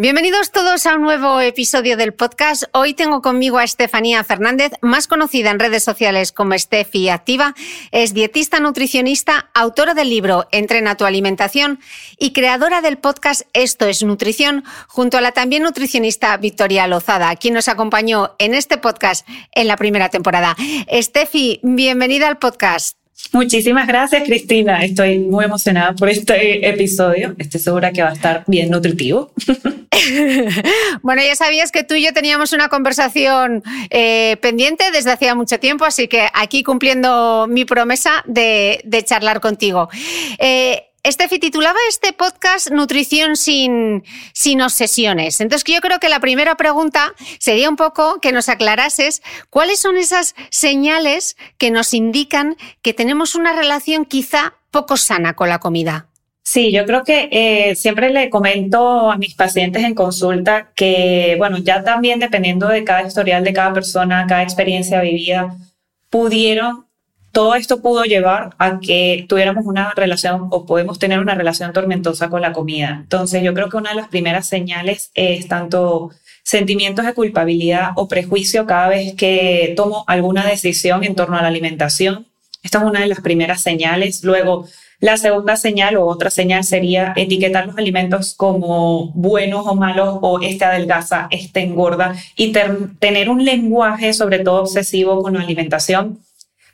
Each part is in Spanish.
Bienvenidos todos a un nuevo episodio del podcast. Hoy tengo conmigo a Estefanía Fernández, más conocida en redes sociales como Estefi Activa. Es dietista nutricionista, autora del libro Entrena tu alimentación y creadora del podcast Esto es Nutrición, junto a la también nutricionista Victoria Lozada, quien nos acompañó en este podcast en la primera temporada. Estefi, bienvenida al podcast. Muchísimas gracias, Cristina. Estoy muy emocionada por este episodio. Estoy segura que va a estar bien nutritivo. bueno, ya sabías que tú y yo teníamos una conversación eh, pendiente desde hacía mucho tiempo, así que aquí cumpliendo mi promesa de, charlar contigo. Eh, Estefi titulaba este podcast Nutrición sin, sin obsesiones. Entonces yo creo que la primera pregunta sería un poco que nos aclarases cuáles son esas señales que nos indican que tenemos una relación quizá poco sana con la comida. Sí, yo creo que eh, siempre le comento a mis pacientes en consulta que, bueno, ya también dependiendo de cada historial de cada persona, cada experiencia vivida, pudieron todo esto pudo llevar a que tuviéramos una relación o podemos tener una relación tormentosa con la comida. Entonces yo creo que una de las primeras señales es tanto sentimientos de culpabilidad o prejuicio cada vez que tomo alguna decisión en torno a la alimentación. Esta es una de las primeras señales. Luego, la segunda señal o otra señal sería etiquetar los alimentos como buenos o malos o este adelgaza, este engorda y tener un lenguaje sobre todo obsesivo con la alimentación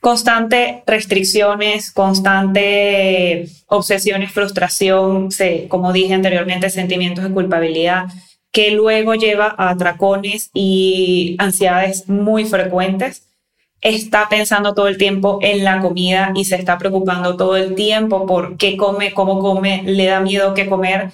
constante restricciones, constante obsesiones, frustración, como dije anteriormente, sentimientos de culpabilidad, que luego lleva a atracones y ansiedades muy frecuentes. Está pensando todo el tiempo en la comida y se está preocupando todo el tiempo por qué come, cómo come, le da miedo qué comer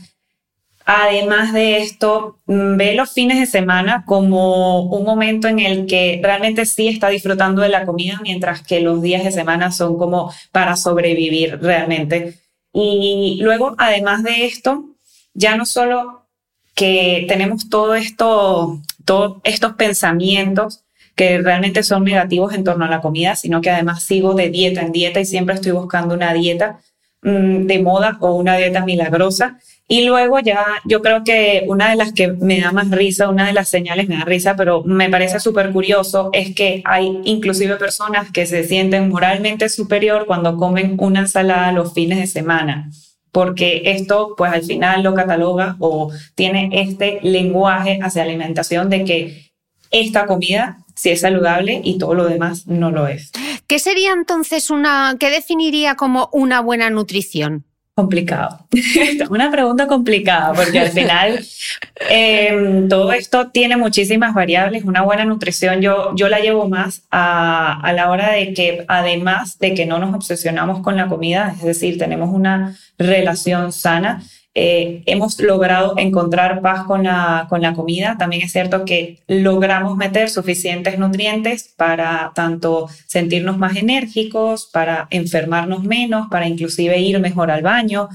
Además de esto, mm, ve los fines de semana como un momento en el que realmente sí está disfrutando de la comida, mientras que los días de semana son como para sobrevivir realmente. Y luego, además de esto, ya no solo que tenemos todo esto, todos estos pensamientos que realmente son negativos en torno a la comida, sino que además sigo de dieta en dieta y siempre estoy buscando una dieta mm, de moda o una dieta milagrosa y luego ya yo creo que una de las que me da más risa, una de las señales me da risa, pero me parece súper curioso, es que hay inclusive personas que se sienten moralmente superior cuando comen una ensalada los fines de semana porque esto pues al final lo cataloga o tiene este lenguaje hacia alimentación de que esta comida si es saludable y todo lo demás no lo es. ¿Qué sería entonces una, qué definiría como una buena nutrición? Complicado. una pregunta complicada porque al final em, todo esto tiene muchísimas variables. Una buena nutrición yo, yo la llevo más a, a la hora de que además de que no nos obsesionamos con la comida, es decir, tenemos una relación sana, eh, hemos logrado encontrar paz con la, con la comida. También es cierto que logramos meter suficientes nutrientes para tanto sentirnos más enérgicos, para enfermarnos menos, para inclusive ir mejor al baño.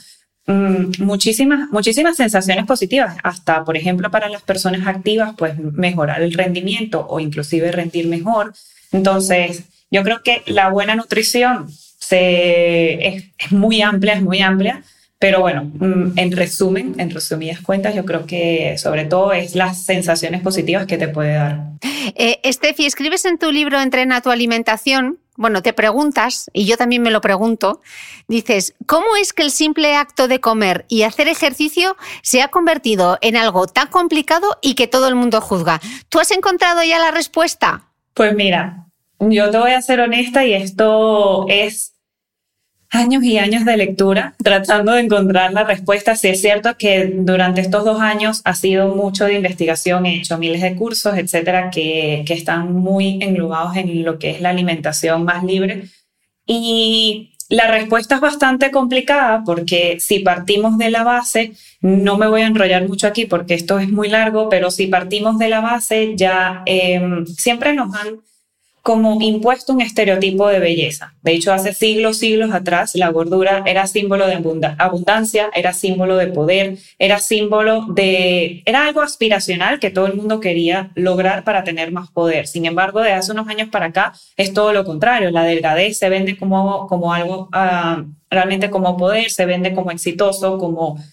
Mm, muchísimas, muchísimas sensaciones positivas, hasta por ejemplo para las personas activas, pues mejorar el rendimiento o inclusive rendir mejor. Entonces, yo creo que la buena nutrición es muy amplia, es muy amplia pero bueno, mm, en resumen, en resumidas cuentas, yo creo que sobre todo es las sensaciones positivas que te puede dar. Eh, Estefi, escribes en tu libro Entrena tu alimentación. Bueno, te preguntas, y yo también me lo pregunto, dices, ¿cómo es que el simple acto de comer y hacer ejercicio se ha convertido en algo tan complicado y que todo el mundo juzga? ¿Tú has encontrado ya la respuesta? Pues mira, yo te voy a ser honesta y esto es años y años de lectura tratando de encontrar la respuesta. Sí es cierto que durante estos dos años ha sido mucho de investigación, he hecho miles de cursos, etcétera, que, que están muy englobados en lo que es la alimentación más libre. Y la respuesta es bastante complicada porque si partimos de la base, no me voy a enrollar mucho aquí porque esto es muy largo, pero si partimos de la base, ya em, siempre nos han como impuesto un estereotipo de belleza. De hecho, hace siglos, siglos atrás, la gordura era símbolo de abundancia, era símbolo de poder, era símbolo de... era algo aspiracional que todo el mundo quería lograr para tener más poder. Sin embargo, de hace unos años para acá es todo lo contrario. La delgadez se vende como, como algo uh, realmente como poder, se vende como exitoso, como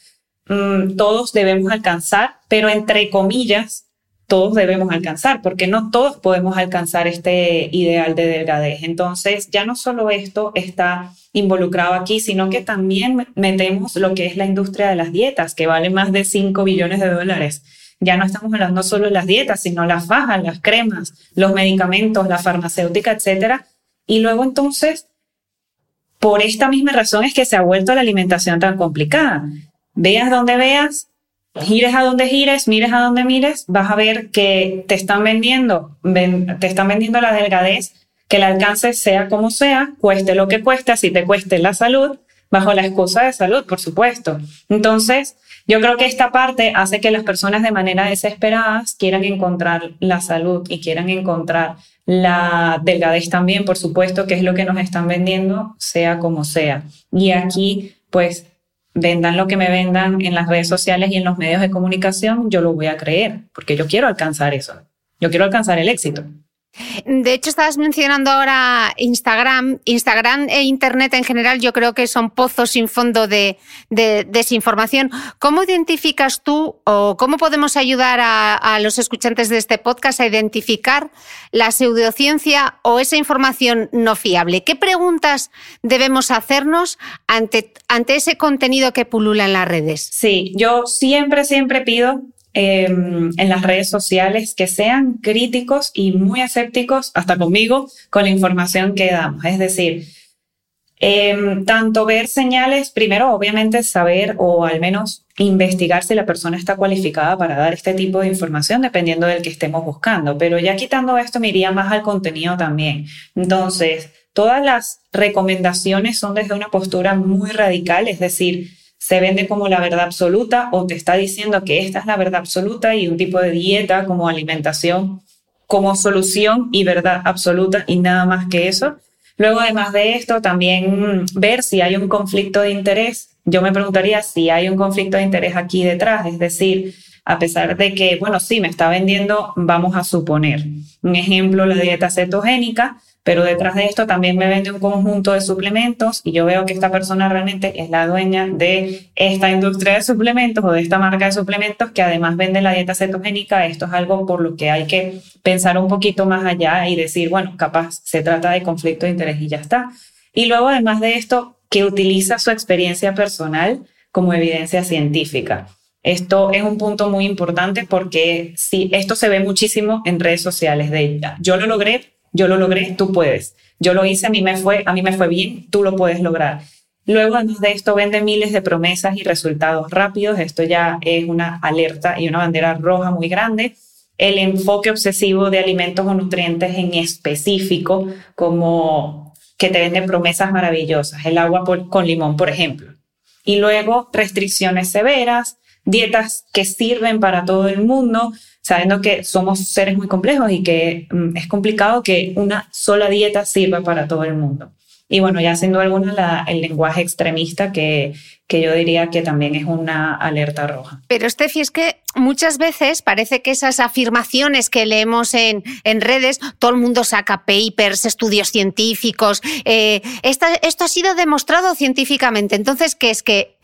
um, todos debemos alcanzar, pero entre comillas, todos debemos alcanzar, porque no todos podemos alcanzar este ideal de delgadez. Entonces, ya no solo esto está involucrado aquí, sino que también metemos lo que es la industria de las dietas, que vale más de 5 billones de dólares. Ya no estamos hablando solo de las dietas, sino las fajas, las cremas, los medicamentos, la farmacéutica, etcétera. Y luego entonces, por esta misma razón es que se ha vuelto la alimentación tan complicada. Veas donde veas, gires a donde gires, mires a donde mires, vas a ver que te están vendiendo, te están vendiendo la delgadez, que el alcance sea como sea, cueste lo que cueste, así te cueste la salud, bajo la excusa de salud, por supuesto. Entonces, yo creo que esta parte hace que las personas de manera desesperada quieran encontrar la salud y quieran encontrar la delgadez también, por supuesto, que es lo que nos están vendiendo, sea como sea. Y aquí, pues, vendan lo que me vendan en las redes sociales y en los medios de comunicación, yo lo voy a creer, porque yo quiero alcanzar eso. Yo quiero alcanzar el éxito. De hecho, estabas mencionando ahora Instagram. Instagram e Internet en general yo creo que son pozos sin fondo de, desinformación. ¿Cómo identificas tú o cómo podemos ayudar a, los escuchantes de este podcast a identificar la pseudociencia o esa información no fiable? ¿Qué preguntas debemos hacernos ante, ante ese contenido que pulula en las redes? Sí, yo siempre, siempre pido Em, en las redes sociales que sean críticos y muy escépticos, hasta conmigo, con la información que damos. Es decir, em, tanto ver señales, primero obviamente saber o al menos investigar si la persona está cualificada para dar este tipo de información, dependiendo del que estemos buscando. Pero ya quitando esto, me iría más al contenido también. Entonces, todas las recomendaciones son desde una postura muy radical, es decir, se vende como la verdad absoluta o te está diciendo que esta es la verdad absoluta y un tipo de dieta como alimentación como solución y verdad absoluta y nada más que eso. Luego, además de esto, también ver si hay un conflicto de interés. Yo me preguntaría si hay un conflicto de interés aquí detrás, es decir, a pesar de que, bueno, sí, me está vendiendo, vamos a suponer. Un ejemplo, la dieta cetogénica, pero detrás de esto también me vende un conjunto de suplementos y yo veo que esta persona realmente es la dueña de esta industria de suplementos o de esta marca de suplementos que además vende la dieta cetogénica. Esto es algo por lo que hay que pensar un poquito más allá y decir, bueno, capaz se trata de conflicto de interés y ya está. Y luego, además de esto, que utiliza su experiencia personal como evidencia científica. Esto es un punto muy importante porque si esto se ve muchísimo en redes sociales de yo lo logré, yo lo logré, tú puedes. Yo lo hice, a mí me fue, a mí me fue bien, tú lo puedes lograr. Luego, además de esto, vende miles de promesas y resultados rápidos. Esto ya es una alerta y una bandera roja muy grande. El enfoque obsesivo de alimentos o nutrientes en específico, como que te venden promesas maravillosas, el agua con limón, por ejemplo. Y luego, restricciones severas, dietas que sirven para todo el mundo, sabiendo que somos seres muy complejos y que mm, es complicado que una sola dieta sirva para todo el mundo. Y bueno, ya duda alguna el lenguaje extremista que, que yo diría que también es una alerta roja. Pero Steffi, es que muchas veces parece que esas afirmaciones que leemos en, en redes, todo el mundo saca papers, estudios científicos, eh, esto ha sido demostrado científicamente. Entonces, ¿qué es que?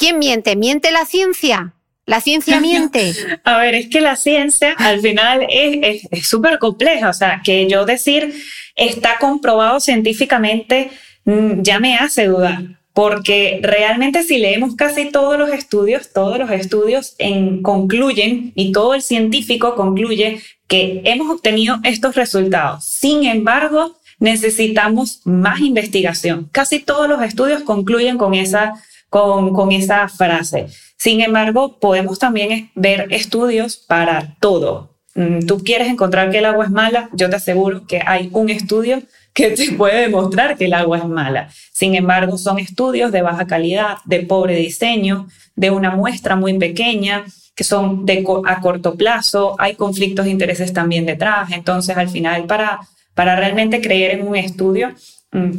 ¿Quién miente? ¿Miente la ciencia? ¿La ciencia miente? A ver, es que la ciencia al final es súper compleja. O sea, que yo decir está comprobado científicamente mm, ya me hace dudar. Porque realmente si leemos casi todos los estudios, todos los estudios en, concluyen y todo el científico concluye que hemos obtenido estos resultados. Sin embargo, necesitamos más investigación. Casi todos los estudios concluyen con esa, con, con esa frase. Sin embargo, podemos también ver estudios para todo. Mm, tú quieres encontrar que el agua es mala, yo te aseguro que hay un estudio que te puede demostrar que el agua es mala. Sin embargo, son estudios de baja calidad, de pobre diseño, de una muestra muy pequeña, que son de a corto plazo, hay conflictos de intereses también detrás. Entonces, al final, para, para realmente creer en un estudio, mm,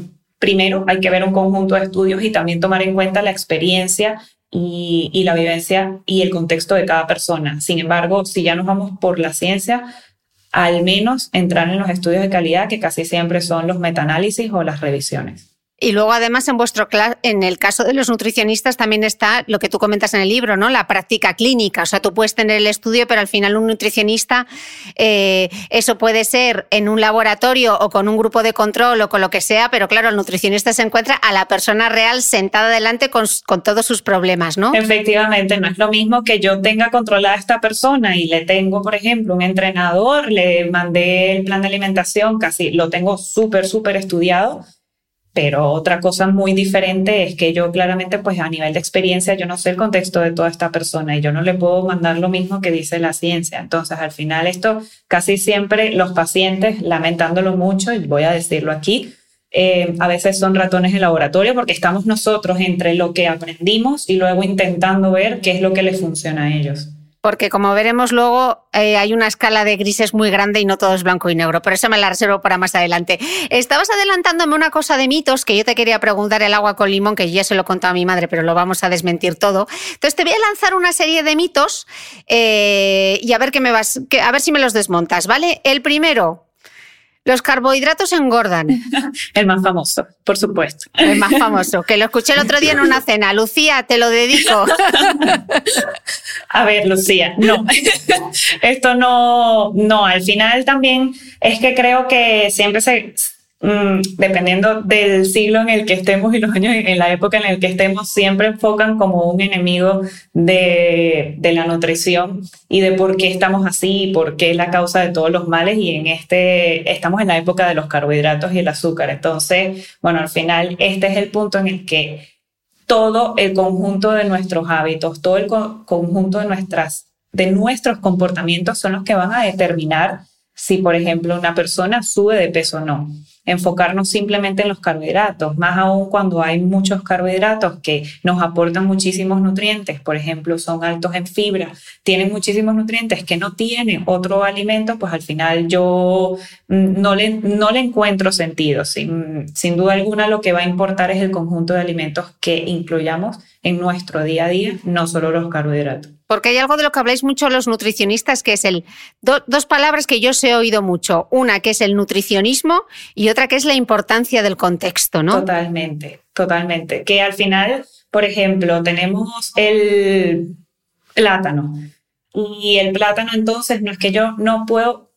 primero hay que ver un conjunto de estudios y también tomar en cuenta la experiencia y, la vivencia y el contexto de cada persona. Sin embargo, si ya nos vamos por la ciencia, al menos entrar en los estudios de calidad, que casi siempre son los metaanálisis o las revisiones. Y luego, además, en vuestro en el caso de los nutricionistas también está lo que tú comentas en el libro, ¿no? La práctica clínica. O sea, tú puedes tener el estudio, pero al final un nutricionista, eh, eso puede ser en un laboratorio o con un grupo de control o con lo que sea, pero claro, el nutricionista se encuentra a la persona real sentada delante con, con todos sus problemas, ¿no? Efectivamente, no es lo mismo que yo tenga controlada a esta persona y le tengo, por ejemplo, un entrenador, le mandé el plan de alimentación, casi lo tengo súper, súper estudiado pero otra cosa muy diferente es que yo claramente, pues a nivel de experiencia, yo no sé el contexto de toda esta persona y yo no le puedo mandar lo mismo que dice la ciencia. Entonces, al final esto casi siempre los pacientes, lamentándolo mucho, y voy a decirlo aquí, eh, a veces son ratones de laboratorio porque estamos nosotros entre lo que aprendimos y luego intentando ver qué es lo que les funciona a ellos porque como veremos luego eh, hay una escala de grises muy grande y no todo es blanco y negro, pero eso me la reservo para más adelante. Estabas adelantándome una cosa de mitos que yo te quería preguntar el agua con limón, que ya se lo contado a mi madre, pero lo vamos a desmentir todo. Entonces te voy a lanzar una serie de mitos eh, y a ver, qué me vas, a ver si me los desmontas, ¿vale? El primero, los carbohidratos engordan. El más famoso, por supuesto. El más famoso, que lo escuché el otro día en una cena. Lucía, te lo dedico. A ver, Lucía, no. Esto no, no, al final también es que creo que siempre se, Mm, dependiendo del siglo en el que estemos y los años en la época en el que estemos, siempre enfocan como un enemigo de, de, la nutrición y de por qué estamos así, por qué es la causa de todos los males y en este estamos en la época de los carbohidratos y el azúcar. Entonces, bueno, al final este es el punto en el que todo el conjunto de nuestros hábitos, todo el conjunto de nuestras de nuestros comportamientos son los que van a determinar si, por ejemplo, una persona sube de peso o no enfocarnos simplemente en los carbohidratos, más aún cuando hay muchos carbohidratos que nos aportan muchísimos nutrientes, por ejemplo, son altos en fibra, tienen muchísimos nutrientes que no tienen otro alimento, pues al final yo mm, no le, no le encuentro sentido. Sin, sin duda alguna lo que va a importar es el conjunto de alimentos que incluyamos en nuestro día a día, no solo los carbohidratos. Porque hay algo de lo que habláis mucho los nutricionistas, que es el dos palabras que yo os he oído mucho. Una que es el nutricionismo y otra que es la importancia del contexto, ¿no? Totalmente, totalmente. Que al final, por ejemplo, tenemos el plátano. Y el plátano entonces no es que yo no puedo...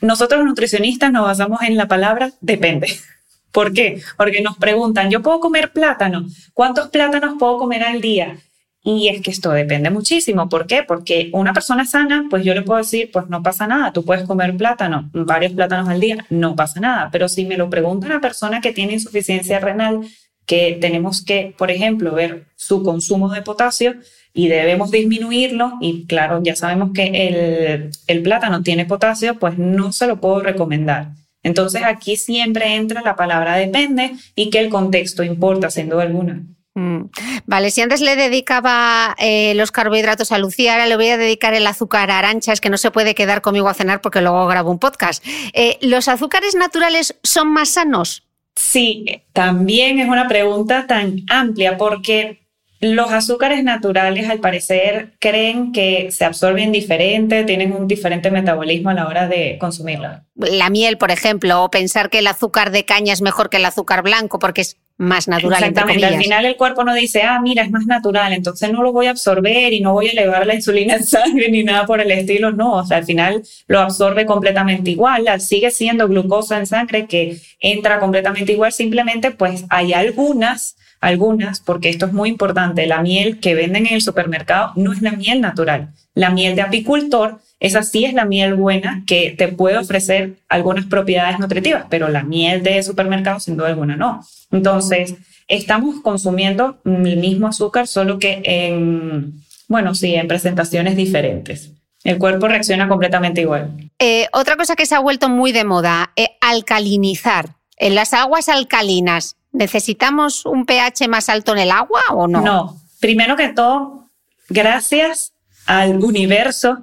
Nosotros nutricionistas nos basamos en la palabra depende. ¿Por qué? Porque nos preguntan, ¿yo puedo comer plátano? ¿Cuántos plátanos puedo comer al día? Y es que esto depende muchísimo. ¿Por qué? Porque una persona sana, pues yo le puedo decir, pues no pasa nada, tú puedes comer plátano, varios plátanos al día, no pasa nada. Pero si me lo pregunta una persona que tiene insuficiencia renal, que tenemos que, por ejemplo, ver su consumo de potasio y debemos disminuirlo, y claro, ya sabemos que el, el plátano tiene potasio, pues no se lo puedo recomendar. Entonces aquí siempre entra la palabra depende y que el contexto importa, duda alguna. Mm. Vale, si antes le dedicaba eh, los carbohidratos a Lucía, ahora le voy a dedicar el azúcar a Arancha, que no se puede quedar conmigo a cenar porque luego grabo un podcast. Eh, ¿Los azúcares naturales son más sanos? Sí, también es una pregunta tan amplia porque los azúcares naturales, al parecer, creen que se absorben diferente, tienen un diferente metabolismo a la hora de consumirla. La miel, por ejemplo, o pensar que el azúcar de caña es mejor que el azúcar blanco porque es más natural. Exactamente, al final el cuerpo no dice, ah, mira, es más natural, entonces no lo voy a absorber y no voy a elevar la insulina en sangre ni nada por el estilo, no, o sea, al final lo absorbe completamente igual, sigue siendo glucosa en sangre que entra completamente igual, simplemente pues hay algunas algunas, porque esto es muy importante, la miel que venden en el supermercado no es la miel natural. La miel de apicultor, esa sí es la miel buena que te puede ofrecer algunas propiedades nutritivas, pero la miel de supermercado sin duda alguna no. Entonces, estamos consumiendo el mismo azúcar, solo que en, bueno, sí, en presentaciones diferentes. El cuerpo reacciona completamente igual. Eh, otra cosa que se ha vuelto muy de moda, eh, alcalinizar. En las aguas alcalinas, ¿Necesitamos un pH más alto en el agua o no? No. Primero que todo, gracias al universo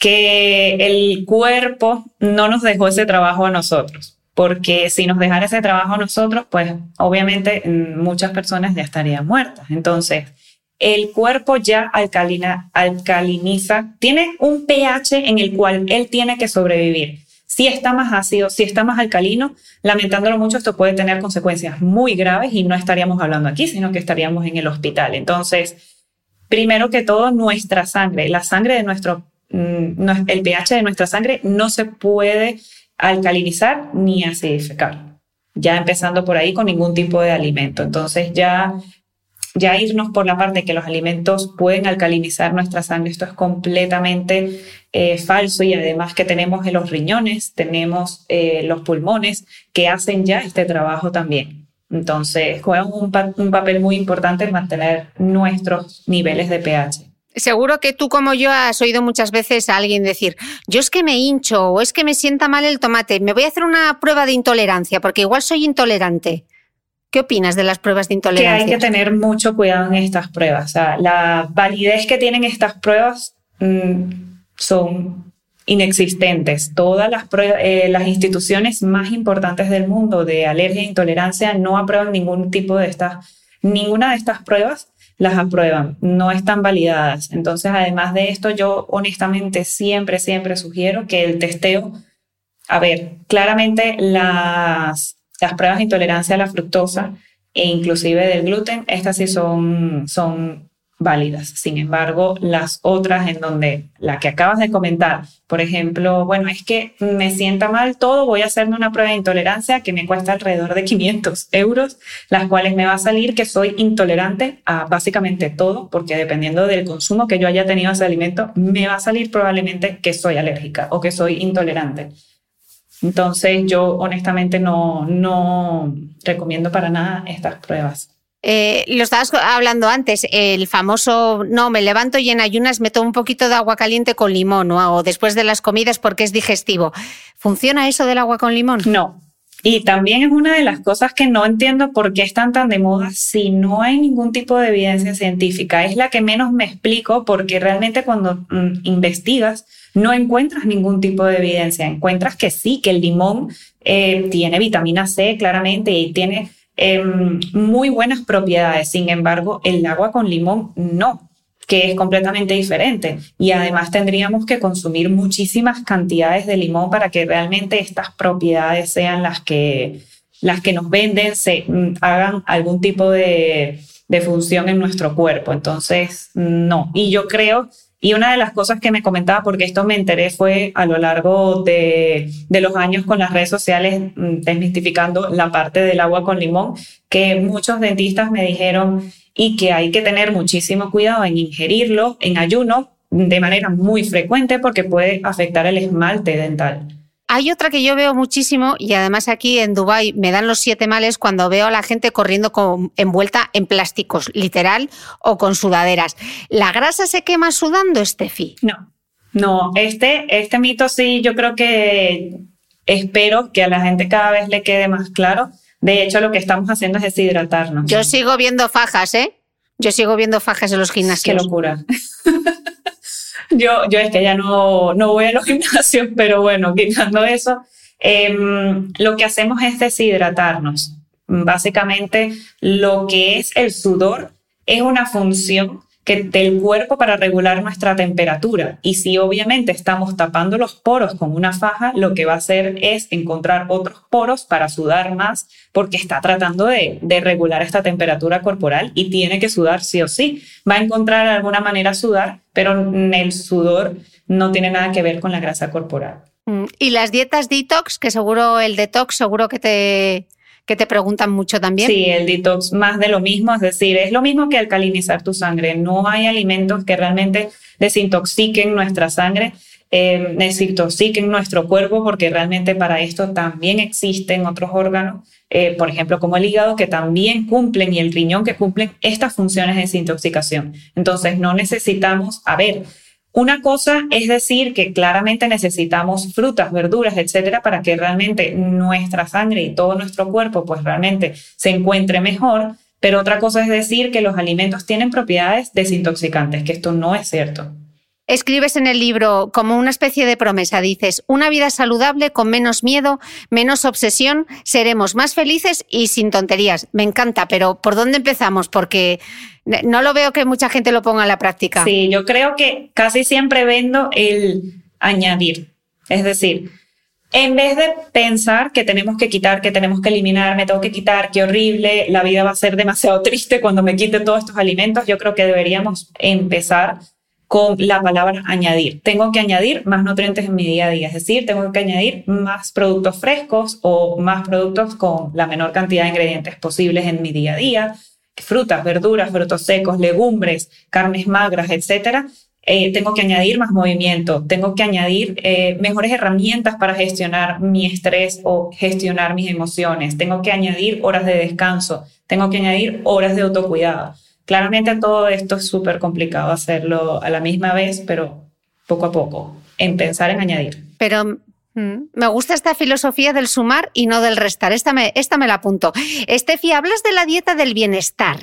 que el cuerpo no nos dejó ese trabajo a nosotros. Porque si nos dejara ese trabajo a nosotros, pues obviamente mm, muchas personas ya estarían muertas. Entonces, el cuerpo ya alcalina, alcaliniza, tiene un pH en el cual él tiene que sobrevivir. Si está más ácido, si está más alcalino, lamentándolo mucho, esto puede tener consecuencias muy graves y no estaríamos hablando aquí, sino que estaríamos en el hospital. Entonces, primero que todo, nuestra sangre, la sangre de nuestro, el pH de nuestra sangre no se puede alcalinizar ni acidificar. Ya empezando por ahí con ningún tipo de alimento. Entonces ya ya irnos por la parte que los alimentos pueden alcalinizar nuestra sangre, esto es completamente eh, falso y además que tenemos en los riñones, tenemos eh, los pulmones que hacen ya este trabajo también. Entonces, juegan un, un papel muy importante en mantener nuestros niveles de pH. Seguro que tú como yo has oído muchas veces a alguien decir, yo es que me hincho o es que me sienta mal el tomate, me voy a hacer una prueba de intolerancia porque igual soy intolerante. ¿Qué opinas de las pruebas de intolerancia? Que hay que tener mucho cuidado en estas pruebas. O sea, la validez que tienen estas pruebas mm, son inexistentes. Todas las, eh, las instituciones más importantes del mundo de alergia e intolerancia no aprueban ningún tipo de estas, ninguna de estas pruebas las aprueban, no están validadas. Entonces, además de esto, yo honestamente siempre, siempre sugiero que el testeo, a ver, claramente las las pruebas de intolerancia a la fructosa e inclusive del gluten, estas sí son, son válidas. Sin embargo, las otras en donde la que acabas de comentar, por ejemplo, bueno, es que me sienta mal todo, voy a hacerme una prueba de intolerancia que me cuesta alrededor de 500 euros, las cuales me va a salir que soy intolerante a básicamente todo, porque dependiendo del consumo que yo haya tenido ese alimento, me va a salir probablemente que soy alérgica o que soy intolerante. Entonces yo honestamente no, no recomiendo para nada estas pruebas. Eh, lo estabas hablando antes, el famoso, no, me levanto y en ayunas me tomo un poquito de agua caliente con limón o después de las comidas porque es digestivo. ¿Funciona eso del agua con limón? No. Y también es una de las cosas que no entiendo por qué están tan de moda si no hay ningún tipo de evidencia científica. Es la que menos me explico porque realmente cuando mm, investigas, no encuentras ningún tipo de evidencia. Encuentras que sí, que el limón eh, tiene vitamina C claramente y tiene em, muy buenas propiedades. Sin embargo, el agua con limón no que es completamente diferente. Y además tendríamos que consumir muchísimas cantidades de limón para que realmente estas propiedades sean las que, las que nos venden, se mm, hagan algún tipo de, de función en nuestro cuerpo. Entonces, no. Y yo creo Y una de las cosas que me comentaba, porque esto me enteré, fue a lo largo de, de los años con las redes sociales, mm, desmistificando la parte del agua con limón, que muchos dentistas me dijeron y que hay que tener muchísimo cuidado en ingerirlo en ayuno de manera muy frecuente porque puede afectar el esmalte dental. Hay otra que yo veo muchísimo y además aquí en Dubai me dan los siete males cuando veo a la gente corriendo con, envuelta en plásticos, literal, o con sudaderas. ¿La grasa se quema sudando, Estefi? No, no, este, este mito sí, yo creo que espero que a la gente cada vez le quede más claro. De hecho, lo que estamos haciendo es deshidratarnos. Yo sigo viendo fajas, ¿eh? Yo sigo viendo fajas en los gimnasios. Qué locura. yo, yo es que ya no, no voy a los gimnasios, pero bueno, quitando eso, em, lo que hacemos es deshidratarnos. Básicamente, lo que es el sudor es una función que, del cuerpo para regular nuestra temperatura. Y si obviamente estamos tapando los poros con una faja, lo que va a hacer es encontrar otros poros para sudar más, porque está tratando de, de regular esta temperatura corporal y tiene que sudar sí o sí. Va a encontrar alguna manera sudar, pero el sudor no tiene nada que ver con la grasa corporal. Mm, y las dietas detox, que seguro el detox seguro que te que te preguntan mucho también. Sí, el detox más de lo mismo, es decir, es lo mismo que alcalinizar tu sangre. No hay alimentos que realmente desintoxiquen nuestra sangre, eh, desintoxiquen nuestro cuerpo, porque realmente para esto también existen otros órganos, eh, por ejemplo, como el hígado, que también cumplen y el riñón que cumplen estas funciones de desintoxicación. Entonces, no necesitamos, a ver, una cosa es decir que claramente necesitamos frutas, verduras, etcétera, para que realmente nuestra sangre y todo nuestro cuerpo, pues realmente se encuentre mejor. Pero otra cosa es decir que los alimentos tienen propiedades desintoxicantes, que esto no es cierto. Escribes en el libro como una especie de promesa, dices, una vida saludable con menos miedo, menos obsesión, seremos más felices y sin tonterías. Me encanta, pero ¿por dónde empezamos? Porque no lo veo que mucha gente lo ponga en la práctica. Sí, yo creo que casi siempre vendo el añadir. Es decir, en vez de pensar que tenemos que quitar, que tenemos que eliminar, me tengo que quitar, qué horrible, la vida va a ser demasiado triste cuando me quiten todos estos alimentos, yo creo que deberíamos empezar con la palabra añadir. Tengo que añadir más nutrientes en mi día a día, es decir, tengo que añadir más productos frescos o más productos con la menor cantidad de ingredientes posibles en mi día a día, frutas, verduras, frutos secos, legumbres, carnes magras, etcétera. Eh, tengo que añadir más movimiento, tengo que añadir eh, mejores herramientas para gestionar mi estrés o gestionar mis emociones, tengo que añadir horas de descanso, tengo que añadir horas de autocuidado. Claramente todo esto es súper complicado hacerlo a la misma vez, pero poco a poco, en pensar en añadir. Pero mm, me gusta esta filosofía del sumar y no del restar. Esta me, esta me la apunto. Estefi, hablas de la dieta del bienestar.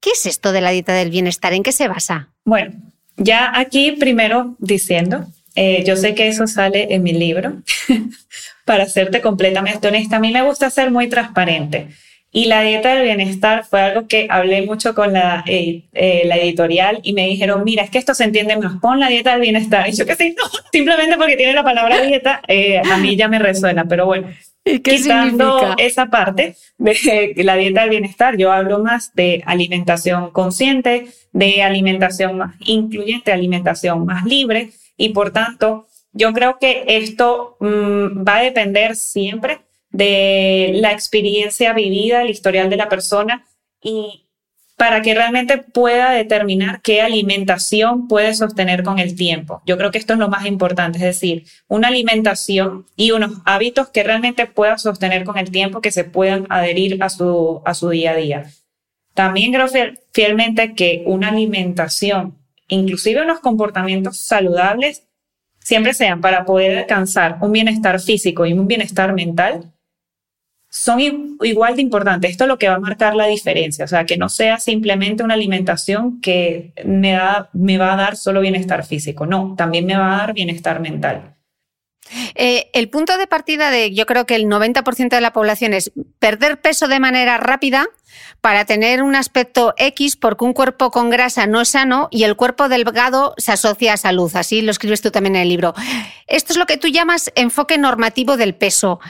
¿Qué es esto de la dieta del bienestar? ¿En qué se basa? Bueno, ya aquí primero diciendo, eh, yo sé que eso sale en mi libro, para serte completamente honesta, a mí me gusta ser muy transparente. Y la dieta del bienestar fue algo que hablé mucho con la, eh, eh, la editorial y me dijeron, mira, es que esto se entiende más, pon la dieta del bienestar. Y yo que sí, no, simplemente porque tiene la palabra dieta, eh, a mí ya me resuena, pero bueno. ¿Y qué quitando esa parte de la dieta del bienestar, yo hablo más de alimentación consciente, de alimentación más incluyente, alimentación más libre y por tanto, yo creo que esto mm, va a depender siempre de la experiencia vivida, el historial de la persona y para que realmente pueda determinar qué alimentación puede sostener con el tiempo. Yo creo que esto es lo más importante, es decir, una alimentación y unos hábitos que realmente pueda sostener con el tiempo, que se puedan adherir a su, a su día a día. También creo fielmente que una alimentación, inclusive unos comportamientos saludables, siempre sean para poder alcanzar un bienestar físico y un bienestar mental, son igual de importantes. Esto es lo que va a marcar la diferencia, o sea, que no sea simplemente una alimentación que me, da, me va a dar solo bienestar físico, no, también me va a dar bienestar mental. Eh, el punto de partida de yo creo que el 90% de la población es perder peso de manera rápida para tener un aspecto X porque un cuerpo con grasa no es sano y el cuerpo delgado se asocia a salud. Así lo escribes tú también en el libro. Esto es lo que tú llamas enfoque normativo del peso.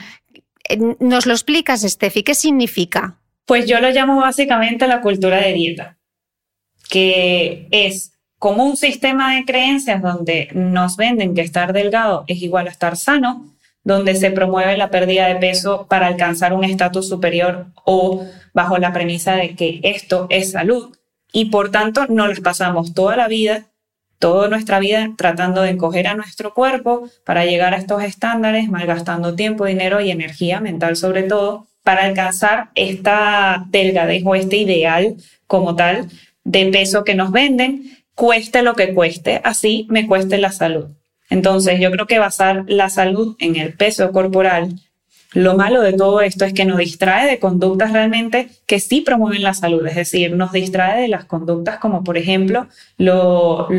Eh, ¿Nos lo explicas, Steffi? ¿Qué significa? Pues yo lo llamo básicamente la cultura de dieta, que es como un sistema de creencias donde nos venden que estar delgado es igual a estar sano, donde se promueve la pérdida de peso para alcanzar un estatus superior o bajo la premisa de que esto es salud. Y por tanto, nos las pasamos toda la vida, toda nuestra vida tratando de encoger a nuestro cuerpo para llegar a estos estándares, malgastando tiempo, dinero y energía mental sobre todo, para alcanzar esta delgadez o este ideal como tal de peso que nos venden, cueste lo que cueste, así me cueste la salud. Entonces, yo creo que basar la salud en el peso corporal, lo malo de todo esto es que nos distrae de conductas realmente que sí promueven la salud, es decir, nos distrae de las conductas como, por ejemplo, lo,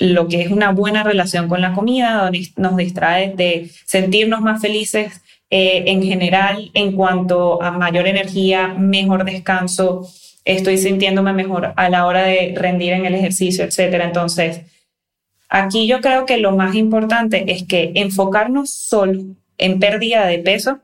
lo que es una buena relación con la comida, nos distrae de sentirnos más felices eh, en general en cuanto a mayor energía, mejor descanso, estoy sintiéndome mejor a la hora de rendir en el ejercicio, etc. Entonces, Aquí yo creo que lo más importante es que enfocarnos solo en pérdida de peso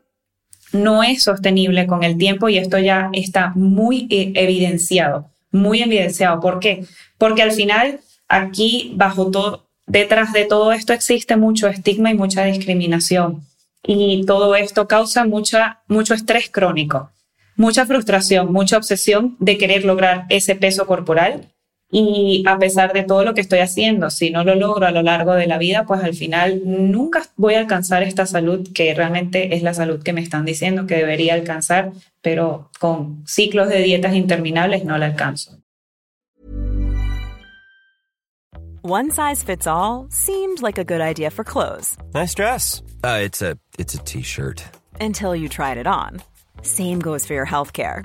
no es sostenible con el tiempo y esto ya está muy e, evidenciado, muy evidenciado. ¿Por qué? Porque al final aquí bajo todo, detrás de todo esto existe mucho estigma y mucha discriminación y todo esto causa mucha, mucho estrés crónico, mucha frustración, mucha obsesión de querer lograr ese peso corporal y a pesar de todo lo que estoy haciendo, si no lo logro a lo largo de la vida, pues al final nunca voy a alcanzar esta salud que realmente es la salud que me están diciendo que debería alcanzar, pero con ciclos de dietas interminables no la alcanzo. One size fits all seemed like a good idea for clothes. Nice dress. Uh, it's a it's a t-shirt. Until you tried it on. Same goes for your healthcare.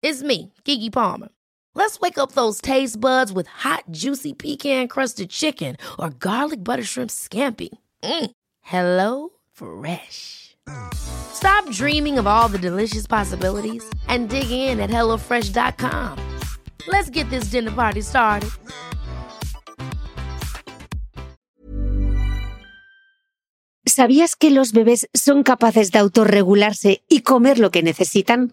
It's me, Kiki Palmer. Let's wake up those taste buds with hot, juicy pecan crusted chicken or garlic butter shrimp scampi. Mm. Hello Fresh. Stop dreaming of all the delicious possibilities and dig in at HelloFresh.com. Let's get this dinner party started. ¿Sabías que los bebés son capaces de autorregularse y comer lo que necesitan?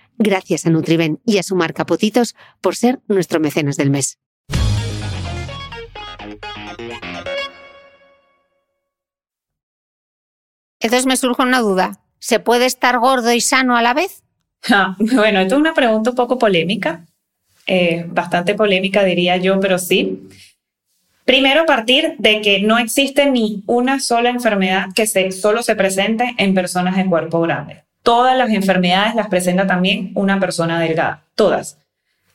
Gracias a Nutriben y a su marca Potitos por ser nuestro mecenas del mes. Entonces me surge una duda. ¿Se puede estar gordo y sano a la vez? Ah, bueno, esto es una pregunta un poco polémica, eh, bastante polémica diría yo, pero sí. Primero, partir de que no existe ni una sola enfermedad que se, solo se presente en personas de cuerpo grande. Todas las enfermedades las presenta también una persona delgada, todas.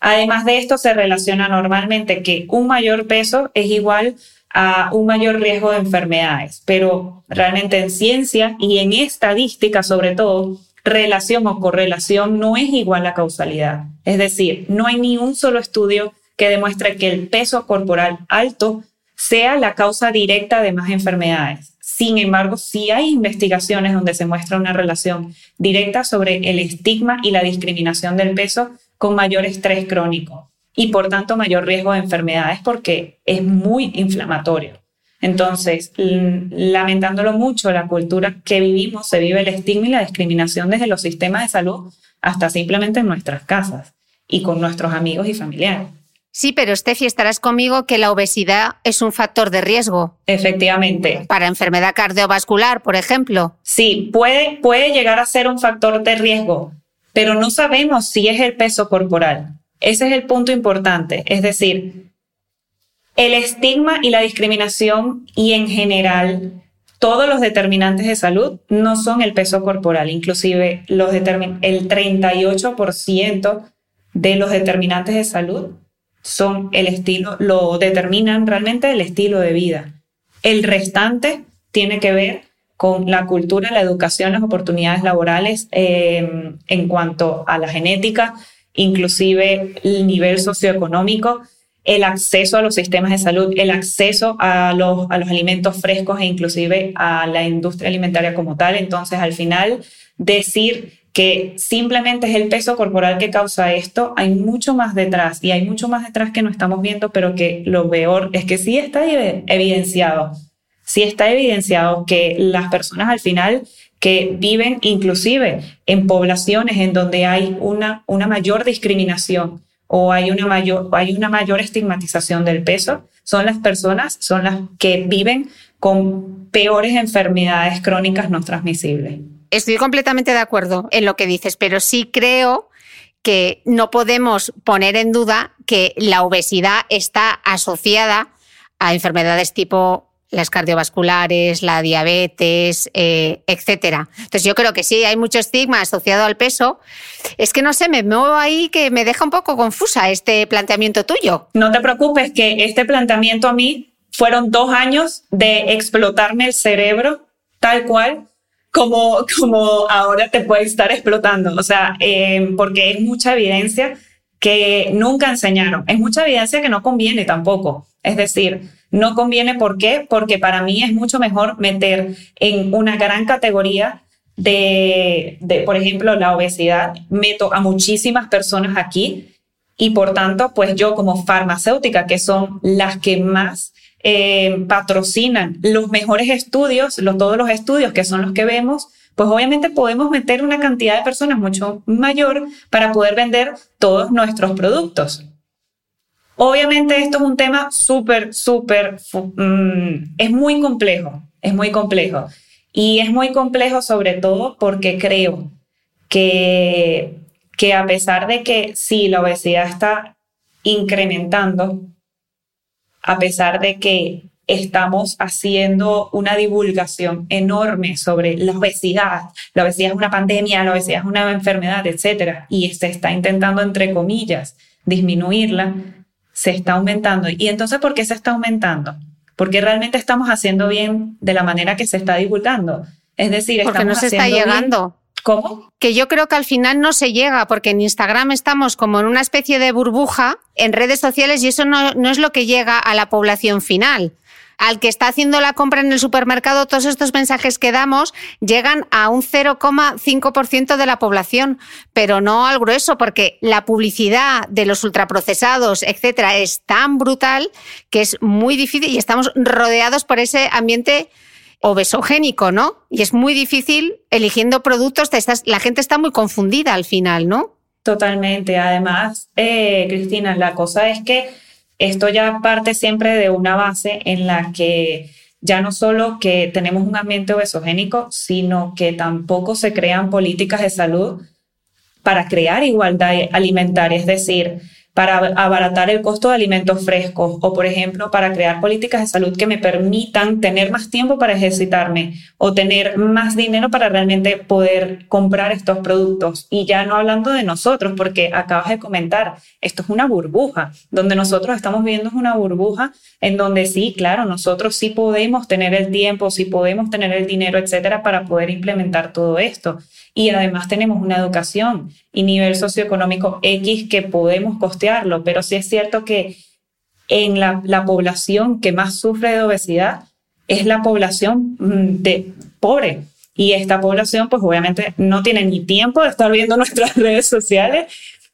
Además de esto, se relaciona normalmente que un mayor peso es igual a un mayor riesgo de enfermedades, pero realmente en ciencia y en estadística sobre todo, relación o correlación no es igual a causalidad. Es decir, no hay ni un solo estudio que demuestre que el peso corporal alto sea la causa directa de más enfermedades. Sin embargo, sí hay investigaciones donde se muestra una relación directa sobre el estigma y la discriminación del peso con mayor estrés crónico y por tanto mayor riesgo de enfermedades porque es muy inflamatorio. Entonces, lamentándolo mucho, la cultura que vivimos se vive el estigma y la discriminación desde los sistemas de salud hasta simplemente en nuestras casas y con nuestros amigos y familiares. Sí, pero Steffi, estarás conmigo que la obesidad es un factor de riesgo. Efectivamente. Para enfermedad cardiovascular, por ejemplo. Sí, puede, puede llegar a ser un factor de riesgo, pero no sabemos si es el peso corporal. Ese es el punto importante. Es decir, el estigma y la discriminación y en general todos los determinantes de salud no son el peso corporal. Inclusive los el 38% de los determinantes de salud son el estilo, lo determinan realmente el estilo de vida. El restante tiene que ver con la cultura, la educación, las oportunidades laborales em, en cuanto a la genética, inclusive el nivel socioeconómico, el acceso a los sistemas de salud, el acceso a los, a los alimentos frescos e inclusive a la industria alimentaria como tal. Entonces, al final, decir que simplemente es el peso corporal que causa esto, hay mucho más detrás y hay mucho más detrás que no estamos viendo, pero que lo peor es que sí está evidenciado, sí está evidenciado que las personas al final que viven inclusive en poblaciones en donde hay una, una mayor discriminación o hay una, mayor, hay una mayor estigmatización del peso, son las personas, son las que viven con peores enfermedades crónicas no transmisibles. Estoy completamente de acuerdo en lo que dices, pero sí creo que no podemos poner en duda que la obesidad está asociada a enfermedades tipo las cardiovasculares, la diabetes, eh, etcétera. Entonces yo creo que sí, hay mucho estigma asociado al peso. Es que no sé, me muevo ahí que me deja un poco confusa este planteamiento tuyo. No te preocupes, que este planteamiento a mí fueron dos años de explotarme el cerebro tal cual como, como ahora te puede estar explotando. O sea, eh, porque es mucha evidencia que nunca enseñaron. Es mucha evidencia que no conviene tampoco. Es decir, no conviene ¿por qué? Porque para mí es mucho mejor meter en una gran categoría de, de, por ejemplo, la obesidad. Meto a muchísimas personas aquí y por tanto, pues yo como farmacéutica, que son las que más eh, patrocinan los mejores estudios, todos los estudios que son los que vemos, pues obviamente podemos meter una cantidad de personas mucho mayor para poder vender todos nuestros productos. Obviamente esto es un tema súper, súper, mm, es muy complejo, es muy complejo. Y es muy complejo sobre todo porque creo que, que a pesar de que sí, la obesidad está incrementando, a pesar de que estamos haciendo una divulgación enorme sobre la obesidad. La obesidad es una pandemia, la obesidad es una enfermedad, etc. Y se está intentando, entre comillas, disminuirla, se está aumentando. ¿Y entonces por qué se está aumentando? Porque realmente estamos haciendo bien de la manera que se está divulgando. Es decir, porque no se está llegando. ¿Cómo? Que yo creo que al final no se llega, porque en Instagram estamos como en una especie de burbuja en redes sociales y eso no, es lo que llega a la población final al que está haciendo la compra en el supermercado, todos estos mensajes que damos llegan a un 0,5% de la población, pero no al grueso, porque la publicidad de los ultraprocesados, etcétera, es tan brutal que es muy difícil y estamos rodeados por ese ambiente obesogénico, ¿no? Y es muy difícil eligiendo productos, la gente está muy confundida al final, ¿no? Totalmente. Además, eh, Cristina, la cosa es que esto ya parte siempre de una base en la que ya no solo que tenemos un ambiente obesogénico, sino que tampoco se crean políticas de salud para crear igualdad alimentaria. Es decir, para abaratar el costo de alimentos frescos o, por ejemplo, para crear políticas de salud que me permitan tener más tiempo para ejercitarme o tener más dinero para realmente poder comprar estos productos. Y ya no hablando de nosotros, porque acabas de comentar, esto es una burbuja, donde nosotros estamos viviendo es una burbuja en donde sí, claro, nosotros sí podemos tener el tiempo, sí podemos tener el dinero, etcétera, para poder implementar todo esto y además tenemos una educación y nivel socioeconómico X que podemos costearlo, pero sí es cierto que en la, población que más sufre de obesidad es la población mm, de pobre. Y esta población, pues obviamente no tiene ni tiempo de estar viendo nuestras redes sociales,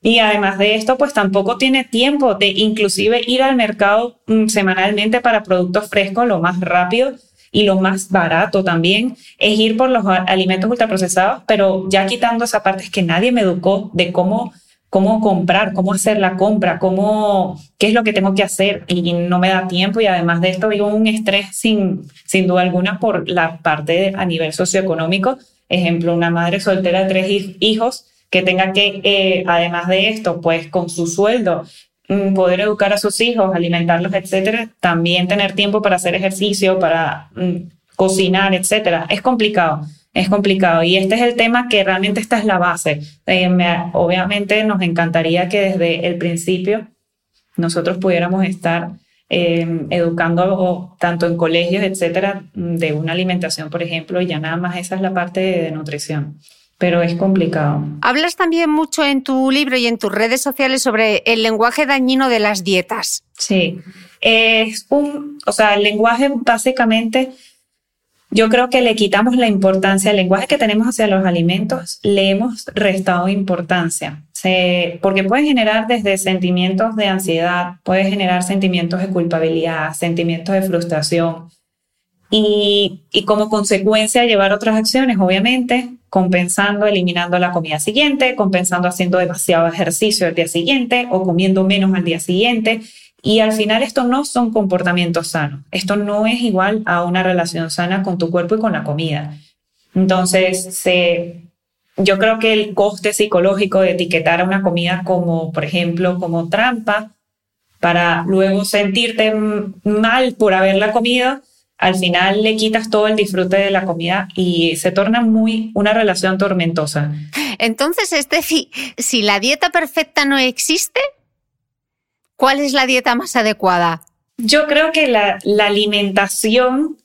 Y además de esto, pues tampoco tiene tiempo de inclusive ir al mercado mm, semanalmente para productos frescos lo más rápido y lo más barato también es ir por los alimentos ultraprocesados, pero ya quitando esa parte es que nadie me educó de cómo cómo comprar, cómo hacer la compra, cómo, qué es lo que tengo que hacer y no me da tiempo y además de esto vivo un estrés sin, sin duda alguna por la parte a nivel socioeconómico. Ejemplo, una madre soltera de tres hijos que tenga que, eh, además de esto, pues con su sueldo, poder educar a sus hijos, alimentarlos, etcétera, también tener tiempo para hacer ejercicio, para mm, cocinar, etcétera. Es complicado es complicado. Y este es el tema que realmente esta es la base. Eh, obviamente nos encantaría que desde el principio nosotros pudiéramos estar eh, educando tanto en colegios, etcétera, de una alimentación, por ejemplo, y ya nada más esa es la parte de, nutrición. Pero es complicado. Hablas también mucho en tu libro y en tus redes sociales sobre el lenguaje dañino de las dietas. Sí, es un, o sea, el lenguaje básicamente yo creo que le quitamos la importancia, al lenguaje que tenemos hacia los alimentos, le hemos restado importancia, porque puede generar desde sentimientos de ansiedad, puede generar sentimientos de culpabilidad, sentimientos de frustración y, y como consecuencia llevar otras acciones, obviamente, compensando, eliminando la comida siguiente, compensando haciendo demasiado ejercicio el día siguiente o comiendo menos al día siguiente y al final esto no son comportamientos sanos. Esto no es igual a una relación sana con tu cuerpo y con la comida. Entonces, se, yo creo que el coste psicológico de etiquetar a una comida como, por ejemplo, como trampa, para luego sentirte mal por haberla comido, al final le quitas todo el disfrute de la comida y se torna muy una relación tormentosa. Entonces, Estefi, si la dieta perfecta no existe, ¿Cuál es la dieta más adecuada? Yo creo que la, alimentación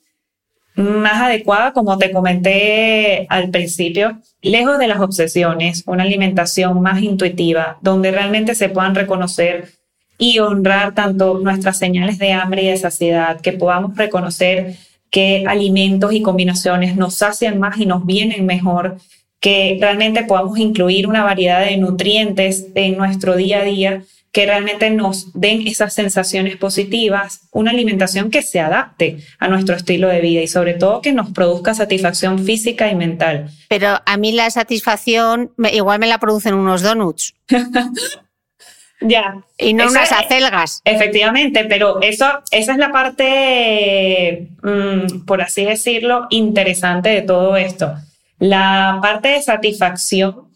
más adecuada, como te comenté al principio, lejos de las obsesiones, una alimentación más intuitiva, donde realmente se puedan reconocer y honrar tanto nuestras señales de hambre y de saciedad, que podamos reconocer qué alimentos y combinaciones nos sacian más y nos vienen mejor, que realmente podamos incluir una variedad de nutrientes en nuestro día a día que realmente nos den esas sensaciones positivas, una alimentación que se adapte a nuestro estilo de vida y sobre todo que nos produzca satisfacción física y mental. Pero a mí la satisfacción igual me la producen unos donuts. ya. Y no unas acelgas. Efectivamente, pero eso, esa es la parte, mm, por así decirlo, interesante de todo esto. La parte de satisfacción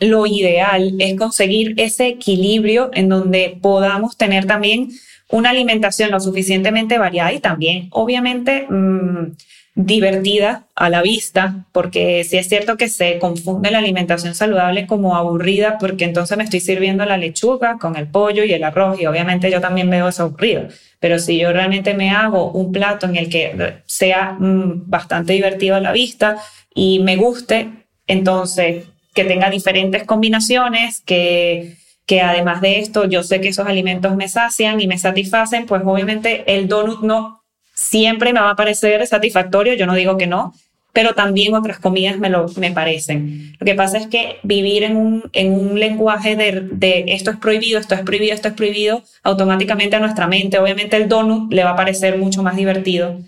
lo ideal es conseguir ese equilibrio en donde podamos tener también una alimentación lo suficientemente variada y también, obviamente, mm, divertida a la vista, porque sí es cierto que se confunde la alimentación saludable como aburrida, porque entonces me estoy sirviendo la lechuga con el pollo y el arroz, y obviamente yo también veo eso aburrido. Pero si yo realmente me hago un plato en el que sea mm, bastante divertido a la vista y me guste, entonces que tenga diferentes combinaciones, que, que además de esto yo sé que esos alimentos me sacian y me satisfacen, pues obviamente el donut no siempre me va a parecer satisfactorio, yo no digo que no, pero también otras comidas me, lo, me parecen. Lo que pasa es que vivir en un, en un lenguaje de, de, esto es prohibido, esto es prohibido, esto es prohibido, automáticamente a nuestra mente, obviamente el donut le va a parecer mucho más divertido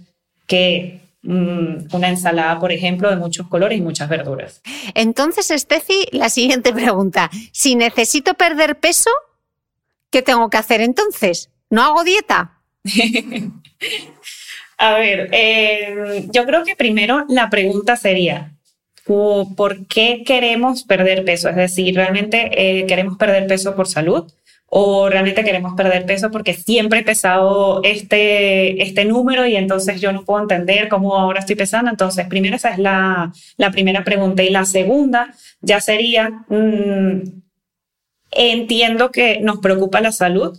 que Mm, una ensalada, por ejemplo, de muchos colores y muchas verduras. Entonces, Steffi, la siguiente pregunta. Si necesito perder peso, ¿qué tengo que hacer entonces? ¿No hago dieta? A ver, eh, yo creo que primero la pregunta sería, ¿por qué queremos perder peso? Es decir, ¿realmente eh, queremos perder peso por salud? o realmente queremos perder peso porque siempre he pesado este, este número y entonces yo no puedo entender cómo ahora estoy pesando. Entonces, primero esa es la, la primera pregunta. Y la segunda ya sería, mm, entiendo que nos preocupa la salud,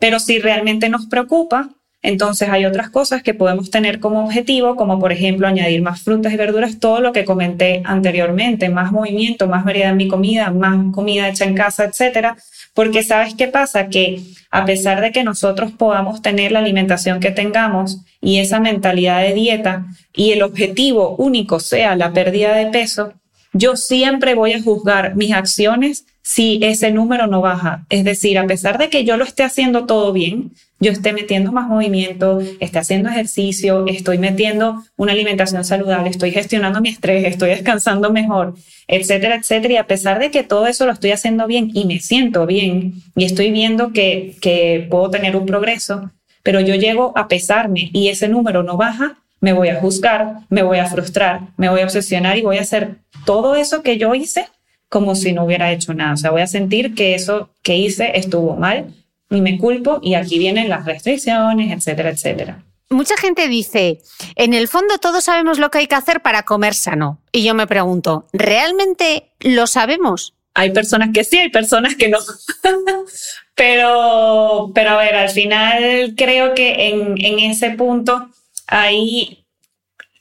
pero si realmente nos preocupa, entonces hay otras cosas que podemos tener como objetivo, como por ejemplo añadir más frutas y verduras, todo lo que comenté anteriormente, más movimiento, más variedad en mi comida, más comida hecha en casa, etcétera. Porque sabes qué pasa? Que a pesar de que nosotros podamos tener la alimentación que tengamos y esa mentalidad de dieta y el objetivo único sea la pérdida de peso, yo siempre voy a juzgar mis acciones si ese número no baja. Es decir, a pesar de que yo lo esté haciendo todo bien, yo esté metiendo más movimiento, esté haciendo ejercicio, estoy metiendo una alimentación saludable, estoy gestionando mi estrés, estoy descansando mejor, etcétera, etcétera. Y a pesar de que todo eso lo estoy haciendo bien y me siento bien y estoy viendo que, que puedo tener un progreso, pero yo llego a pesarme y ese número no baja, me voy a juzgar, me voy a frustrar, me voy a obsesionar y voy a hacer todo eso que yo hice como si no hubiera hecho nada. O sea, voy a sentir que eso que hice estuvo mal y me culpo y aquí vienen las restricciones, etcétera, etcétera. Mucha gente dice, en el fondo todos sabemos lo que hay que hacer para comer sano. Y yo me pregunto, ¿realmente lo sabemos? Hay personas que sí, hay personas que no. pero, pero a ver, al final creo que en, en ese punto ahí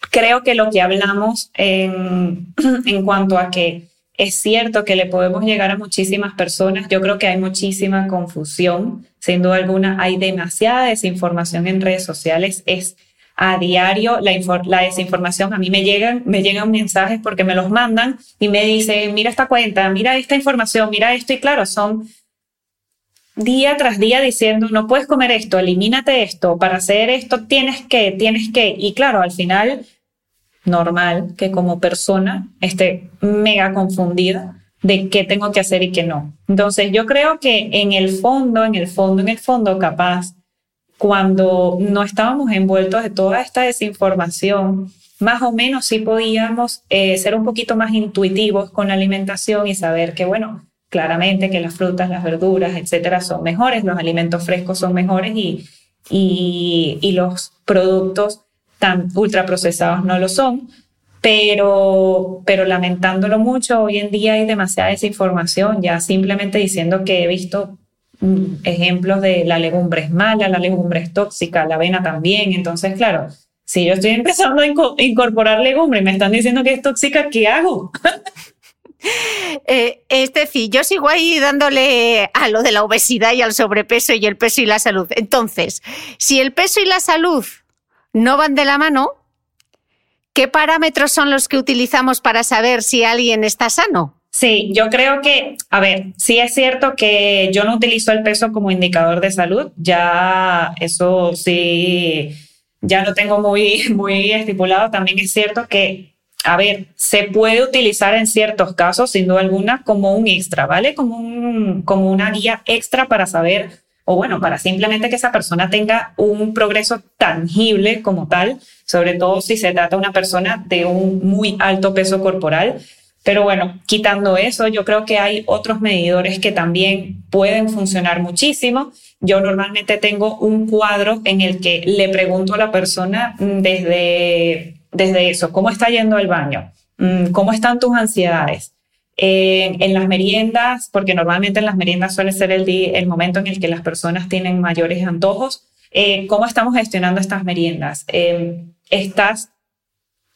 creo que lo que hablamos en, en cuanto a que es cierto que le podemos llegar a muchísimas personas, yo creo que hay muchísima confusión, sin duda alguna hay demasiada desinformación en redes sociales, es a diario la, desinformación. A mí me llegan, me llegan mensajes porque me los mandan y me dicen, mira esta cuenta, mira esta información, mira esto. Y claro, son día tras día diciendo, no puedes comer esto, elimínate esto, para hacer esto tienes que, tienes que. Y claro, al final, normal que como persona esté mega confundida de qué tengo que hacer y qué no. Entonces, yo creo que en el fondo, en el fondo, en el fondo, capaz, cuando no estábamos envueltos de toda esta desinformación, más o menos sí podíamos eh, ser un poquito más intuitivos con la alimentación y saber que, bueno, claramente que las frutas, las verduras, etcétera, son mejores, los alimentos frescos son mejores y, y, los productos tan ultraprocesados no lo son. Pero, pero lamentándolo mucho, hoy en día hay demasiada desinformación, ya simplemente diciendo que he visto mm, ejemplos de la legumbre es mala, la legumbre es tóxica, la avena también. Entonces, claro, si yo estoy empezando a incorporar legumbre y me están diciendo que es tóxica, ¿qué hago? Eh, Estefi, yo sigo ahí dándole a lo de la obesidad y al sobrepeso y el peso y la salud. Entonces, si el peso y la salud no van de la mano, ¿qué parámetros son los que utilizamos para saber si alguien está sano? Sí, yo creo que, a ver, sí es cierto que yo no utilizo el peso como indicador de salud, ya eso sí, ya lo tengo muy, muy estipulado. También es cierto que a ver, se puede utilizar en ciertos casos, sin duda alguna, como un extra, ¿vale? Como, un, como una guía extra para saber, o bueno, para simplemente que esa persona tenga un progreso tangible como tal, sobre todo si se trata de una persona de un muy alto peso corporal. Pero bueno, quitando eso, yo creo que hay otros medidores que también pueden funcionar muchísimo. Yo normalmente tengo un cuadro en el que le pregunto a la persona desde desde eso, ¿cómo está yendo el baño? Mm, ¿Cómo están tus ansiedades? En las meriendas, porque normalmente en las meriendas suele ser el, momento en el que las personas tienen mayores antojos, eh, ¿cómo estamos gestionando estas meriendas? Em, ¿Estás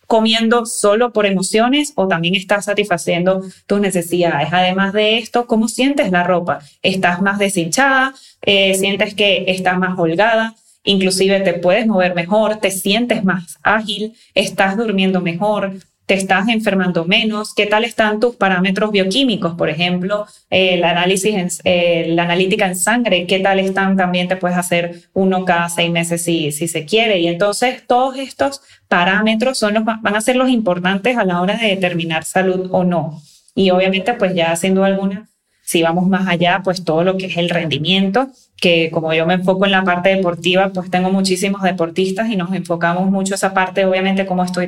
comiendo solo por emociones o también estás satisfaciendo tus necesidades? Además de esto, ¿cómo sientes la ropa? ¿Estás más deshinchada? Eh, ¿Sientes que estás más holgada? inclusive te puedes mover mejor, te sientes más ágil, estás durmiendo mejor, te estás enfermando menos, qué tal están tus parámetros bioquímicos, por ejemplo, el análisis, eh, la analítica en sangre, qué tal están, también te puedes hacer uno cada seis meses si, si se quiere. Y entonces todos estos parámetros son los, van a ser los importantes a la hora de determinar salud o no. Y obviamente, pues ya haciendo alguna, si vamos más allá, pues todo lo que es el rendimiento, que como yo me enfoco en la parte deportiva, pues tengo muchísimos deportistas y nos enfocamos mucho esa parte, obviamente, cómo estoy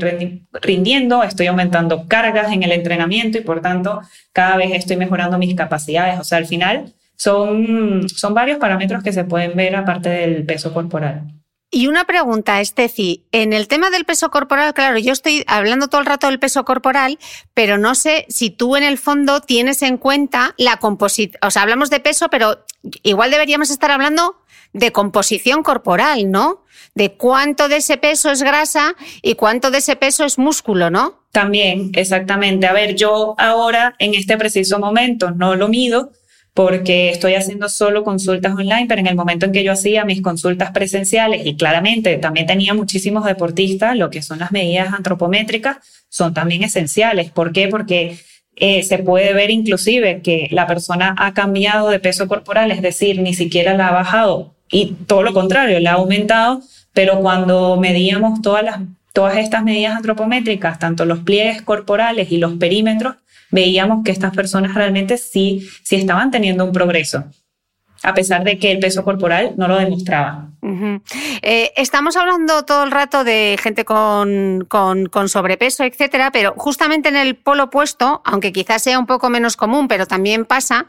rindiendo, estoy aumentando cargas en el entrenamiento y por tanto cada vez estoy mejorando mis capacidades. O sea, al final son, son varios parámetros que se pueden ver aparte del peso corporal. Y una pregunta, Estefi, en el tema del peso corporal, claro, yo estoy hablando todo el rato del peso corporal, pero no sé si tú en el fondo tienes en cuenta la composición, o sea, hablamos de peso, pero igual deberíamos estar hablando de composición corporal, ¿no? De cuánto de ese peso es grasa y cuánto de ese peso es músculo, ¿no? También, exactamente. A ver, yo ahora en este preciso momento no lo mido, porque estoy haciendo solo consultas online, pero en el momento en que yo hacía mis consultas presenciales y claramente también tenía muchísimos deportistas, lo que son las medidas antropométricas son también esenciales. ¿Por qué? Porque eh, se puede ver inclusive que la persona ha cambiado de peso corporal, es decir, ni siquiera la ha bajado y todo lo contrario, la ha aumentado, pero cuando medíamos todas, las, todas estas medidas antropométricas, tanto los pliegues corporales y los perímetros, veíamos que estas personas realmente sí, sí estaban teniendo un progreso a pesar de que el peso corporal no lo demostraba. Eh, estamos hablando todo el rato de gente con, con, sobrepeso, etcétera, pero justamente en el polo opuesto, aunque quizás sea un poco menos común, pero también pasa,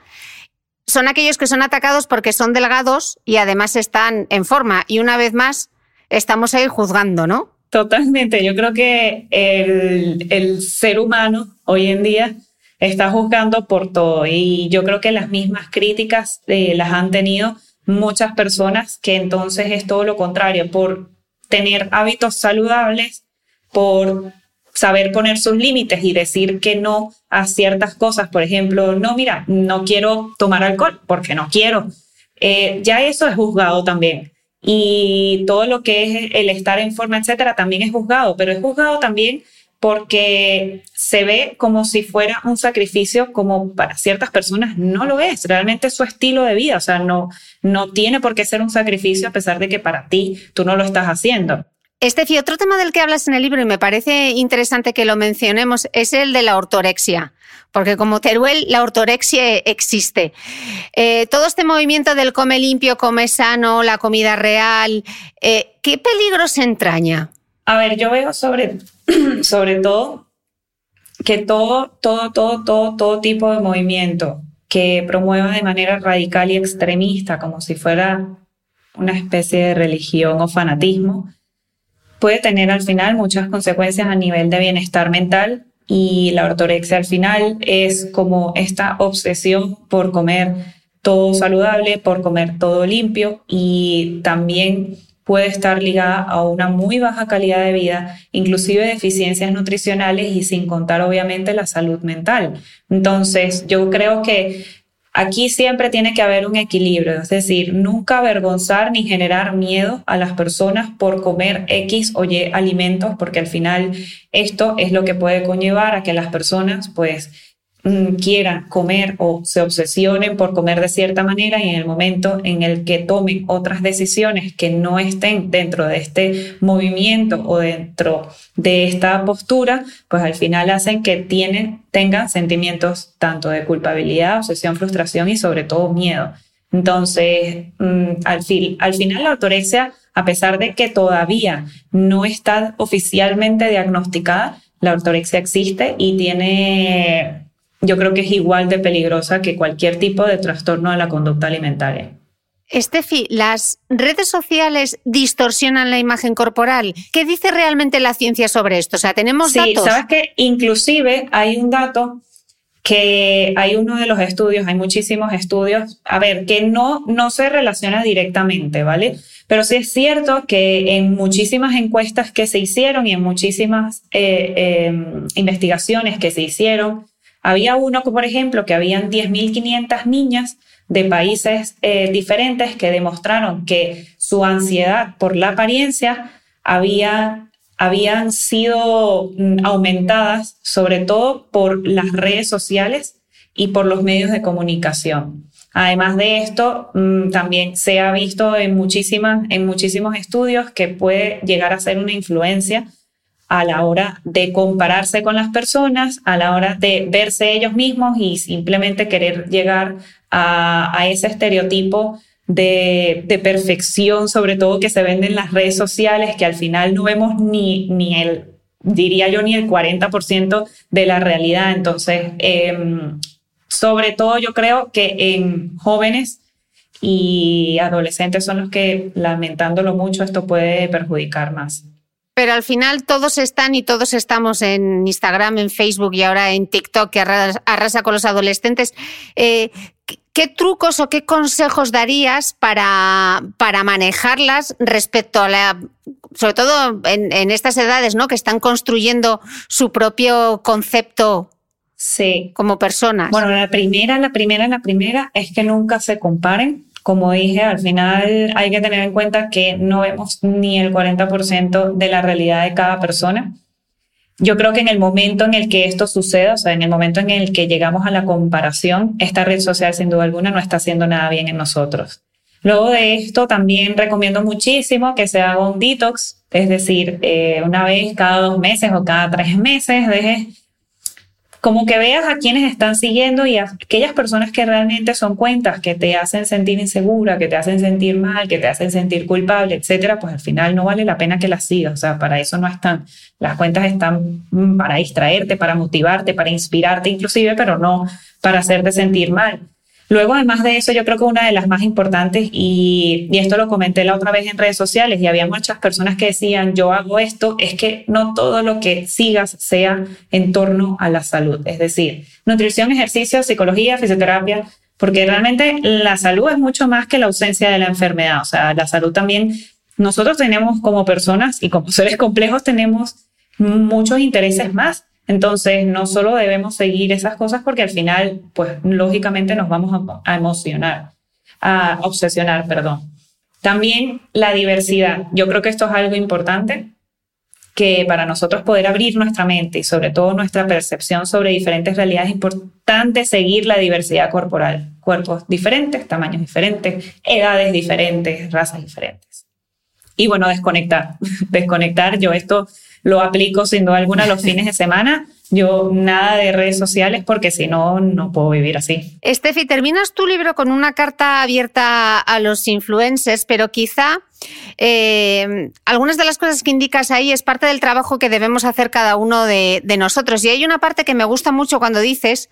son aquellos que son atacados porque son delgados y además están en forma. Y una vez más, estamos ahí juzgando, ¿no? Totalmente. Yo creo que el, el ser humano hoy en día está juzgando por todo. Y yo creo que las mismas críticas eh, las han tenido muchas personas que entonces es todo lo contrario, por tener hábitos saludables, por saber poner sus límites y decir que no a ciertas cosas. Por ejemplo, no, mira, no quiero tomar alcohol porque no quiero. Eh, ya eso es juzgado también. Y todo lo que es el estar en forma, etcétera, también es juzgado, pero es juzgado también porque se ve como si fuera un sacrificio, como para ciertas personas no lo es, realmente es su estilo de vida, o sea, no, no tiene por qué ser un sacrificio a pesar de que para ti tú no lo estás haciendo. Estefi, otro tema del que hablas en el libro y me parece interesante que lo mencionemos es el de la ortorexia, porque como Teruel, la ortorexia existe. Eh, todo este movimiento del come limpio, come sano, la comida real, eh, ¿qué peligros entraña? A ver, yo veo sobre sobre todo que todo, todo, todo, todo, todo tipo de movimiento que promueva de manera radical y extremista, como si fuera una especie de religión o fanatismo, puede tener al final muchas consecuencias a nivel de bienestar mental y la ortorexia al final es como esta obsesión por comer todo saludable, por comer todo limpio y también puede estar ligada a una muy baja calidad de vida, inclusive deficiencias nutricionales y sin contar obviamente la salud mental. Entonces, yo creo que aquí siempre tiene que haber un equilibrio, es decir, nunca avergonzar ni generar miedo a las personas por comer X o Y alimentos, porque al final esto es lo que puede conllevar a que las personas pues quieran comer o se obsesionen por comer de cierta manera y en el momento en el que tomen otras decisiones que no estén dentro de este movimiento o dentro de esta postura, pues al final hacen que tienen, tengan sentimientos tanto de culpabilidad, obsesión, frustración y sobre todo miedo. Entonces, mm, al, fin, al final la ortorexia, a pesar de que todavía no está oficialmente diagnosticada, la ortorexia existe y tiene yo creo que es igual de peligrosa que cualquier tipo de trastorno de la conducta alimentaria. Estefi, ¿las redes sociales distorsionan la imagen corporal? ¿Qué dice realmente la ciencia sobre esto? O sea, tenemos sí, datos. Sabes que inclusive hay un dato que hay uno de los estudios, hay muchísimos estudios, a ver, que no, no se relaciona directamente, ¿vale? Pero sí es cierto que en muchísimas encuestas que se hicieron y en muchísimas eh, em, investigaciones que se hicieron, había uno, por ejemplo, que habían 10.500 niñas de países eh, diferentes que demostraron que su ansiedad por la apariencia había, habían sido mm, aumentadas sobre todo por las redes sociales y por los medios de comunicación. Además de esto, mm, también se ha visto en, muchísimas, en muchísimos estudios que puede llegar a ser una influencia a la hora de compararse con las personas, a la hora de verse ellos mismos y simplemente querer llegar a, ese estereotipo de, perfección, sobre todo que se vende en las redes sociales, que al final no vemos ni, ni el, diría yo, ni el 40% de la realidad. Entonces, em, sobre todo yo creo que en jóvenes y adolescentes son los que, lamentándolo mucho, esto puede perjudicar más. Pero al final todos están y todos estamos en Instagram, en Facebook y ahora en TikTok que arrasa, con los adolescentes. Eh, ¿Qué trucos o qué consejos darías para, para manejarlas respecto a la, sobre todo en, estas edades, ¿no? Que están construyendo su propio concepto sí. como personas. Bueno, la primera, la primera, la primera es que nunca se comparen como dije, al final hay que tener en cuenta que no vemos ni el 40% de la realidad de cada persona. yo creo que en el momento en el que esto suceda, o sea, en el momento en el que llegamos a la comparación, esta red social sin duda alguna no está haciendo nada bien en nosotros. Luego de esto, también recomiendo muchísimo que se haga un detox, es decir, eh, una vez cada dos meses o cada tres meses, deje como que veas a quienes están siguiendo y a aquellas personas que realmente son cuentas que te hacen sentir insegura, que te hacen sentir mal, que te hacen sentir culpable, etcétera, pues al final no vale la pena que las sigas. O sea, para eso no están. Las cuentas están para distraerte, para motivarte, para inspirarte inclusive, pero no para hacerte sentir mal. Luego, además de eso, yo creo que una de las más importantes, y, esto lo comenté la otra vez en redes sociales, y había muchas personas que decían, yo hago esto, es que no todo lo que sigas sea en torno a la salud. Es decir, nutrición, ejercicio, psicología, fisioterapia, porque realmente la salud es mucho más que la ausencia de la enfermedad. O sea, la salud también, nosotros tenemos como personas y como seres complejos tenemos muchos intereses más entonces, no solo debemos seguir esas cosas porque al final, pues lógicamente nos vamos a, emocionar, a obsesionar, perdón. También la diversidad. Yo creo que esto es algo importante que para nosotros poder abrir nuestra mente y sobre todo nuestra percepción sobre diferentes realidades es importante seguir la diversidad corporal. Cuerpos diferentes, tamaños diferentes, edades diferentes, razas diferentes. Y bueno, desconectar. desconectar, yo esto lo aplico sin duda alguna los fines de semana. Yo nada de redes sociales porque si no, no puedo vivir así. Estefi, terminas tu libro con una carta abierta a los influencers, pero quizá eh, algunas de las cosas que indicas ahí es parte del trabajo que debemos hacer cada uno de, nosotros. Y hay una parte que me gusta mucho cuando dices,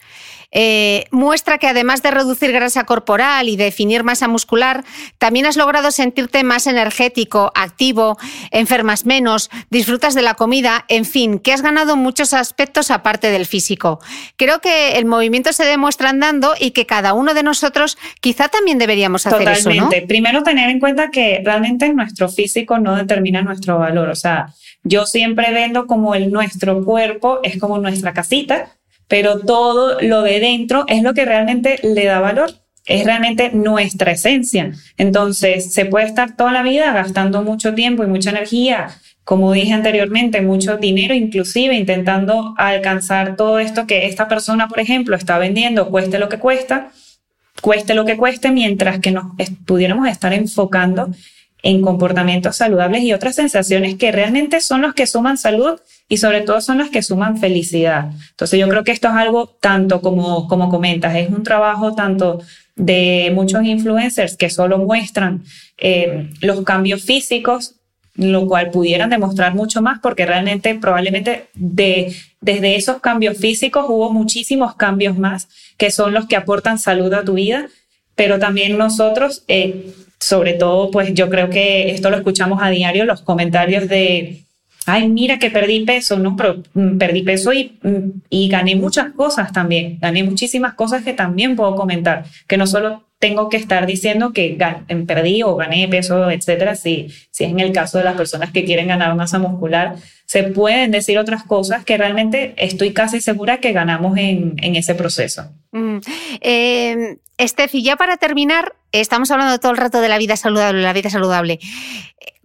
eh, muestra que además de reducir grasa corporal y definir masa muscular, también has logrado sentirte más energético, activo, enfermas menos, disfrutas de la comida, en fin, que has ganado muchos aspectos aparte del físico. Creo que el movimiento se demuestra andando y que cada uno de nosotros quizá también deberíamos hacer eso. Totalmente. Primero tener en cuenta que realmente nuestro físico no determina nuestro valor. O sea, yo siempre vendo como el nuestro cuerpo es como nuestra casita, pero todo lo de dentro es lo que realmente le da valor. Es realmente nuestra esencia. Entonces, se puede estar toda la vida gastando mucho tiempo y mucha energía, como dije anteriormente, mucho dinero, inclusive intentando alcanzar todo esto que esta persona, por ejemplo, está vendiendo, cueste lo que cuesta, cueste lo que cueste, mientras que nos pudiéramos estar enfocando en comportamientos saludables y otras sensaciones que realmente son los que suman salud y sobre todo son los que suman felicidad. Entonces yo creo que esto es algo tanto como, como comentas, es un trabajo tanto de muchos influencers que solo muestran eh, los cambios físicos, lo cual pudieran demostrar mucho más porque realmente probablemente de, desde esos cambios físicos hubo muchísimos cambios más que son los que aportan salud a tu vida, pero también nosotros... Eh, sobre todo, pues yo creo que esto lo escuchamos a diario, los comentarios de, ay, mira que perdí peso, ¿no? Pero mm, perdí peso y, mm, y gané muchas cosas también, gané muchísimas cosas que también puedo comentar, que no solo tengo que estar diciendo que em, perdí o gané peso, etcétera, si, si es en el caso de las personas que quieren ganar masa muscular, se pueden decir otras cosas que realmente estoy casi segura que ganamos en, en ese proceso. Mm. Eh, Estefi, ya para terminar, estamos hablando todo el rato de la vida saludable, la vida saludable.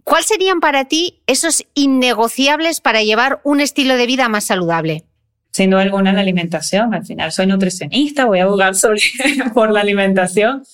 ¿Cuáles serían para ti esos innegociables para llevar un estilo de vida más saludable? Sin duda alguna la alimentación. Al final soy nutricionista, voy a abogar sobre, por la alimentación.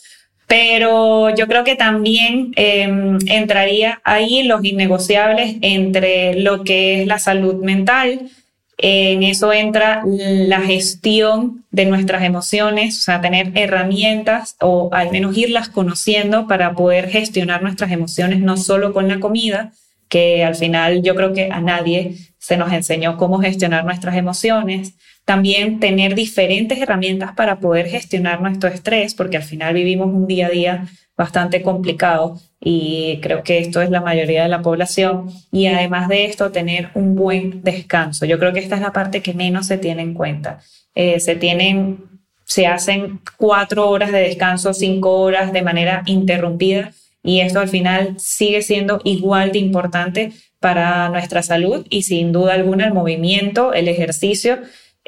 Pero yo creo que también em, entraría ahí los innegociables entre lo que es la salud mental, en eso entra la gestión de nuestras emociones, o sea, tener herramientas o al menos irlas conociendo para poder gestionar nuestras emociones, no solo con la comida, que al final yo creo que a nadie se nos enseñó cómo gestionar nuestras emociones. También tener diferentes herramientas para poder gestionar nuestro estrés, porque al final vivimos un día a día bastante complicado y creo que esto es la mayoría de la población y además de esto tener un buen descanso. Yo creo que esta es la parte que menos se tiene en cuenta. Eh, se tienen, se hacen cuatro horas de descanso, cinco horas de manera interrumpida y esto al final sigue siendo igual de importante para nuestra salud y sin duda alguna el movimiento, el ejercicio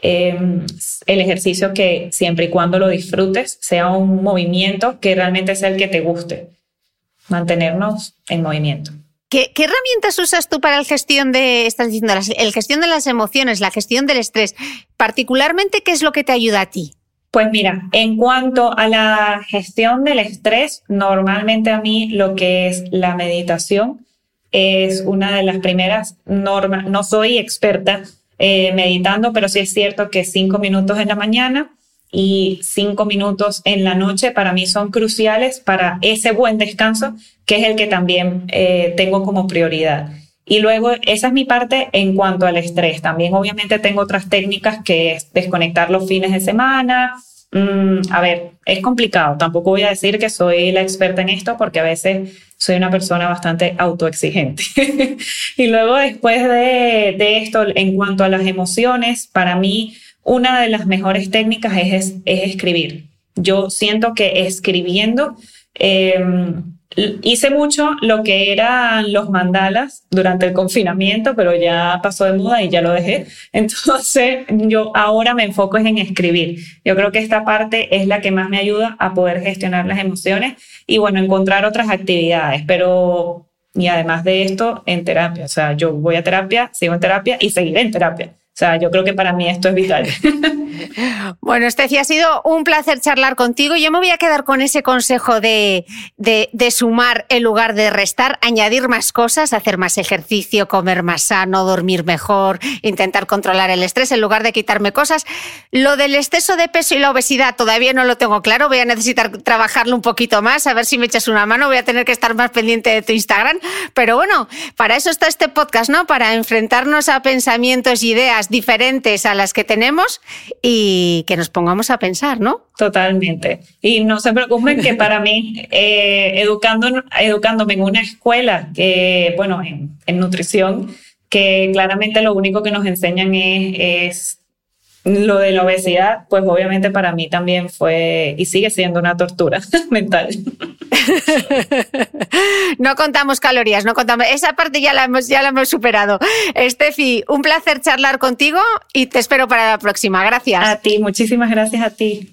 Em, el ejercicio que siempre y cuando lo disfrutes sea un movimiento que realmente sea el que te guste. Mantenernos en movimiento. ¿Qué, herramientas usas tú para la gestión de, estás diciendo, la, gestión de las emociones, la gestión del estrés? Particularmente, ¿qué es lo que te ayuda a ti? Pues mira, en cuanto a la gestión del estrés, normalmente a mí lo que es la meditación es una de las primeras normas. No soy experta eh, meditando, pero sí es cierto que cinco minutos en la mañana y cinco minutos en la noche para mí son cruciales para ese buen descanso, que es el que también eh, tengo como prioridad. Y luego, esa es mi parte en cuanto al estrés. También obviamente tengo otras técnicas que es desconectar los fines de semana. Mm, a ver, es complicado. Tampoco voy a decir que soy la experta en esto porque a veces soy una persona bastante autoexigente. y luego después de, esto, en cuanto a las emociones, para mí una de las mejores técnicas es, es, escribir. Yo siento que escribiendo em, hice mucho lo que eran los mandalas durante el confinamiento, pero ya pasó de moda y ya lo dejé. Entonces yo ahora me enfoco en escribir. Yo creo que esta parte es la que más me ayuda a poder gestionar las emociones y bueno, encontrar otras actividades, pero y además de esto, en terapia. O sea, yo voy a terapia, sigo en terapia y seguiré en terapia. O sea, yo creo que para mí esto es vital. bueno, Steffi, ha sido un placer charlar contigo. Yo me voy a quedar con ese consejo de, de, sumar en lugar de restar, añadir más cosas, hacer más ejercicio, comer más sano, dormir mejor, intentar controlar el estrés en lugar de quitarme cosas. Lo del exceso de peso y la obesidad todavía no lo tengo claro. Voy a necesitar trabajarlo un poquito más, a ver si me echas una mano. Voy a tener que estar más pendiente de tu Instagram. Pero bueno, para eso está este podcast, ¿no? Para enfrentarnos a pensamientos y ideas diferentes a las que tenemos y que nos pongamos a pensar, ¿no? Totalmente. Y no se preocupen que para mí, eh, educando, educándome en una escuela, que, bueno, en, nutrición, que claramente lo único que nos enseñan es, es lo de la obesidad, pues obviamente para mí también fue y sigue siendo una tortura mental. no contamos calorías, no contamos. Esa parte ya la hemos, ya la hemos superado. Estefi, un placer charlar contigo y te espero para la próxima. Gracias. A ti, muchísimas gracias a ti.